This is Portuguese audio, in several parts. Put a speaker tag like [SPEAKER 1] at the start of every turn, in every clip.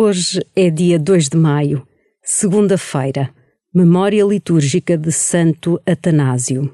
[SPEAKER 1] Hoje é dia 2 de maio, segunda-feira, memória litúrgica de Santo Atanásio.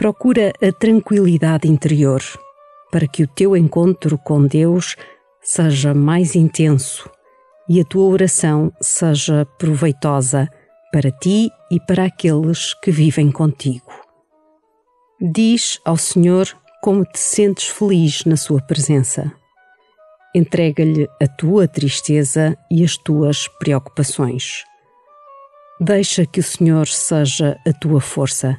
[SPEAKER 1] Procura a tranquilidade interior para que o teu encontro com Deus seja mais intenso e a tua oração seja proveitosa para ti e para aqueles que vivem contigo. Diz ao Senhor como te sentes feliz na Sua presença. Entrega-lhe a tua tristeza e as tuas preocupações. Deixa que o Senhor seja a tua força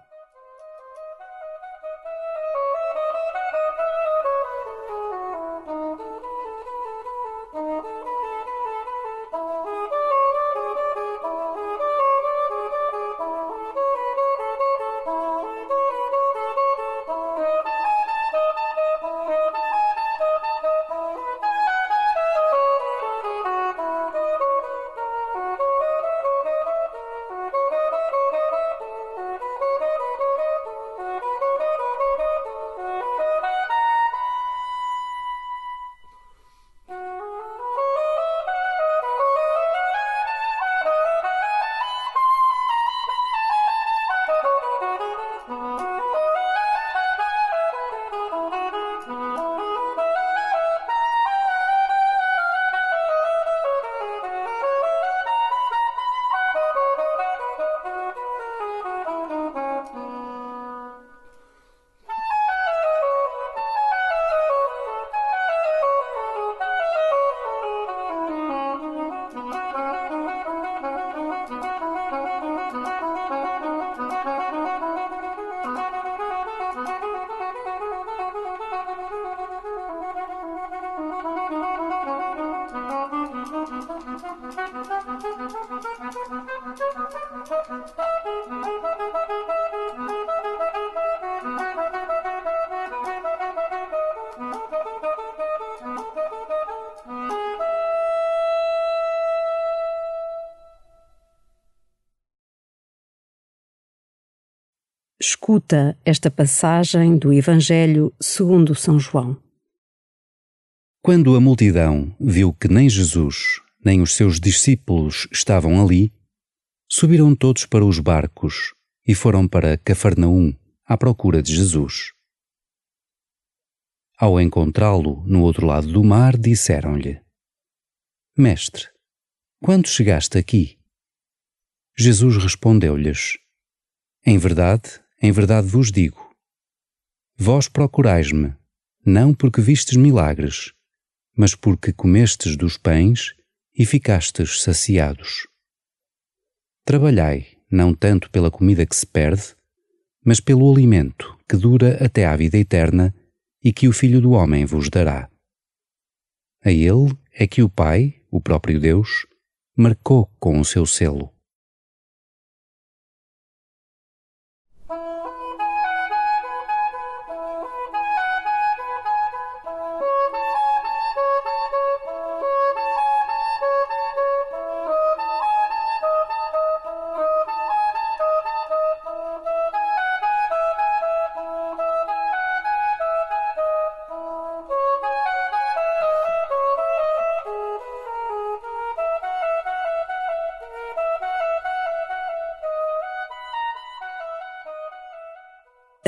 [SPEAKER 1] Escuta esta passagem do Evangelho segundo São João.
[SPEAKER 2] Quando a multidão viu que nem Jesus nem os seus discípulos estavam ali, subiram todos para os barcos e foram para Cafarnaum à procura de Jesus. Ao encontrá-lo no outro lado do mar, disseram-lhe: Mestre, quando chegaste aqui? Jesus respondeu-lhes: Em verdade, em verdade vos digo: Vós procurais-me, não porque vistes milagres, mas porque comestes dos pães e ficastes saciados. Trabalhai não tanto pela comida que se perde, mas pelo alimento que dura até à vida eterna e que o Filho do Homem vos dará. A ele é que o Pai, o próprio Deus, marcou com o seu selo.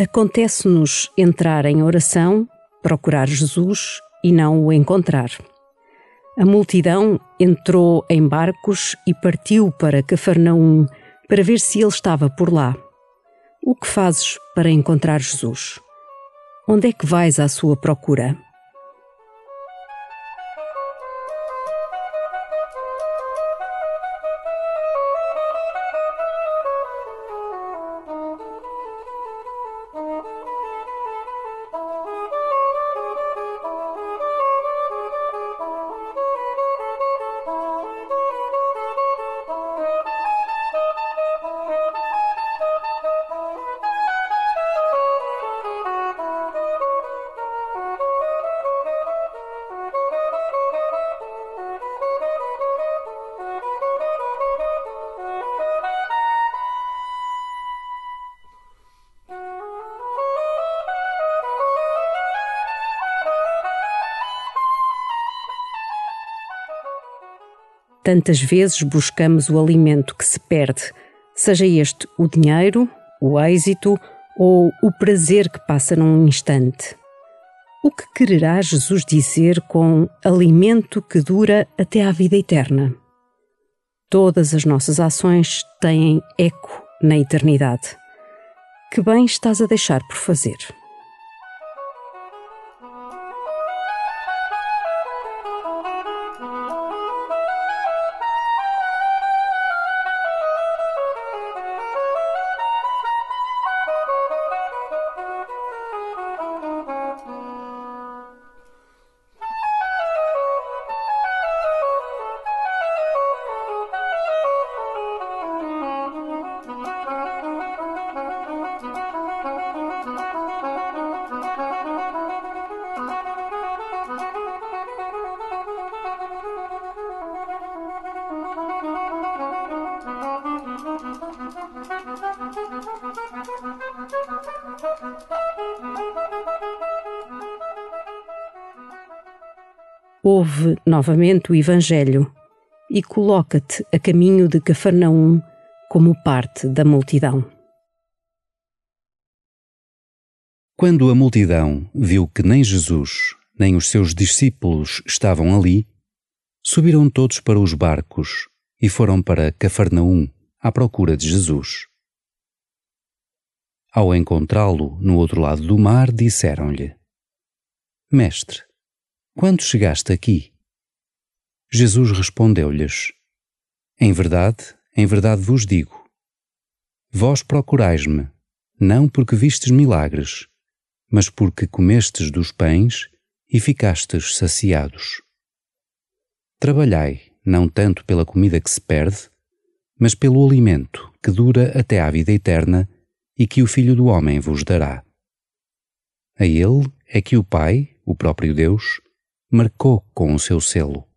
[SPEAKER 1] Acontece-nos entrar em oração, procurar Jesus e não o encontrar. A multidão entrou em barcos e partiu para Cafarnaum para ver se ele estava por lá. O que fazes para encontrar Jesus? Onde é que vais à sua procura? Tantas vezes buscamos o alimento que se perde, seja este o dinheiro, o êxito ou o prazer que passa num instante. O que quererá Jesus dizer com alimento que dura até à vida eterna? Todas as nossas ações têm eco na eternidade. Que bem estás a deixar por fazer? Ouve novamente o Evangelho e coloca-te a caminho de Cafarnaum como parte da multidão.
[SPEAKER 2] Quando a multidão viu que nem Jesus nem os seus discípulos estavam ali, subiram todos para os barcos e foram para Cafarnaum à procura de Jesus. Ao encontrá-lo no outro lado do mar, disseram-lhe: Mestre, quando chegaste aqui? Jesus respondeu-lhes: Em verdade, em verdade vos digo: Vós procurais-me, não porque vistes milagres, mas porque comestes dos pães e ficastes saciados. Trabalhai não tanto pela comida que se perde, mas pelo alimento que dura até à vida eterna e que o Filho do Homem vos dará. A ele é que o Pai, o próprio Deus, marcou com o seu selo.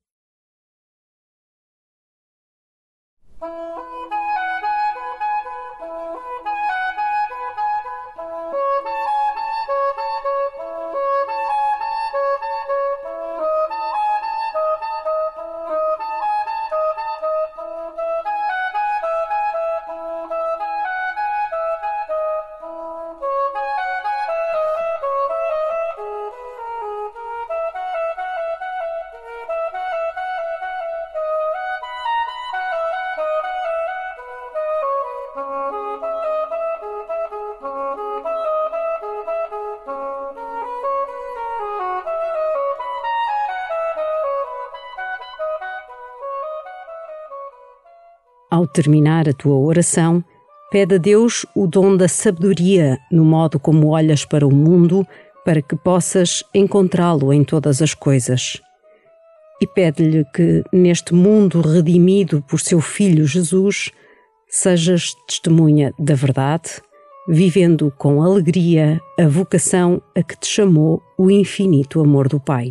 [SPEAKER 1] Ao terminar a tua oração, pede a Deus o dom da sabedoria no modo como olhas para o mundo, para que possas encontrá-lo em todas as coisas. E pede-lhe que, neste mundo redimido por seu Filho Jesus, sejas testemunha da verdade, vivendo com alegria a vocação a que te chamou o infinito amor do Pai.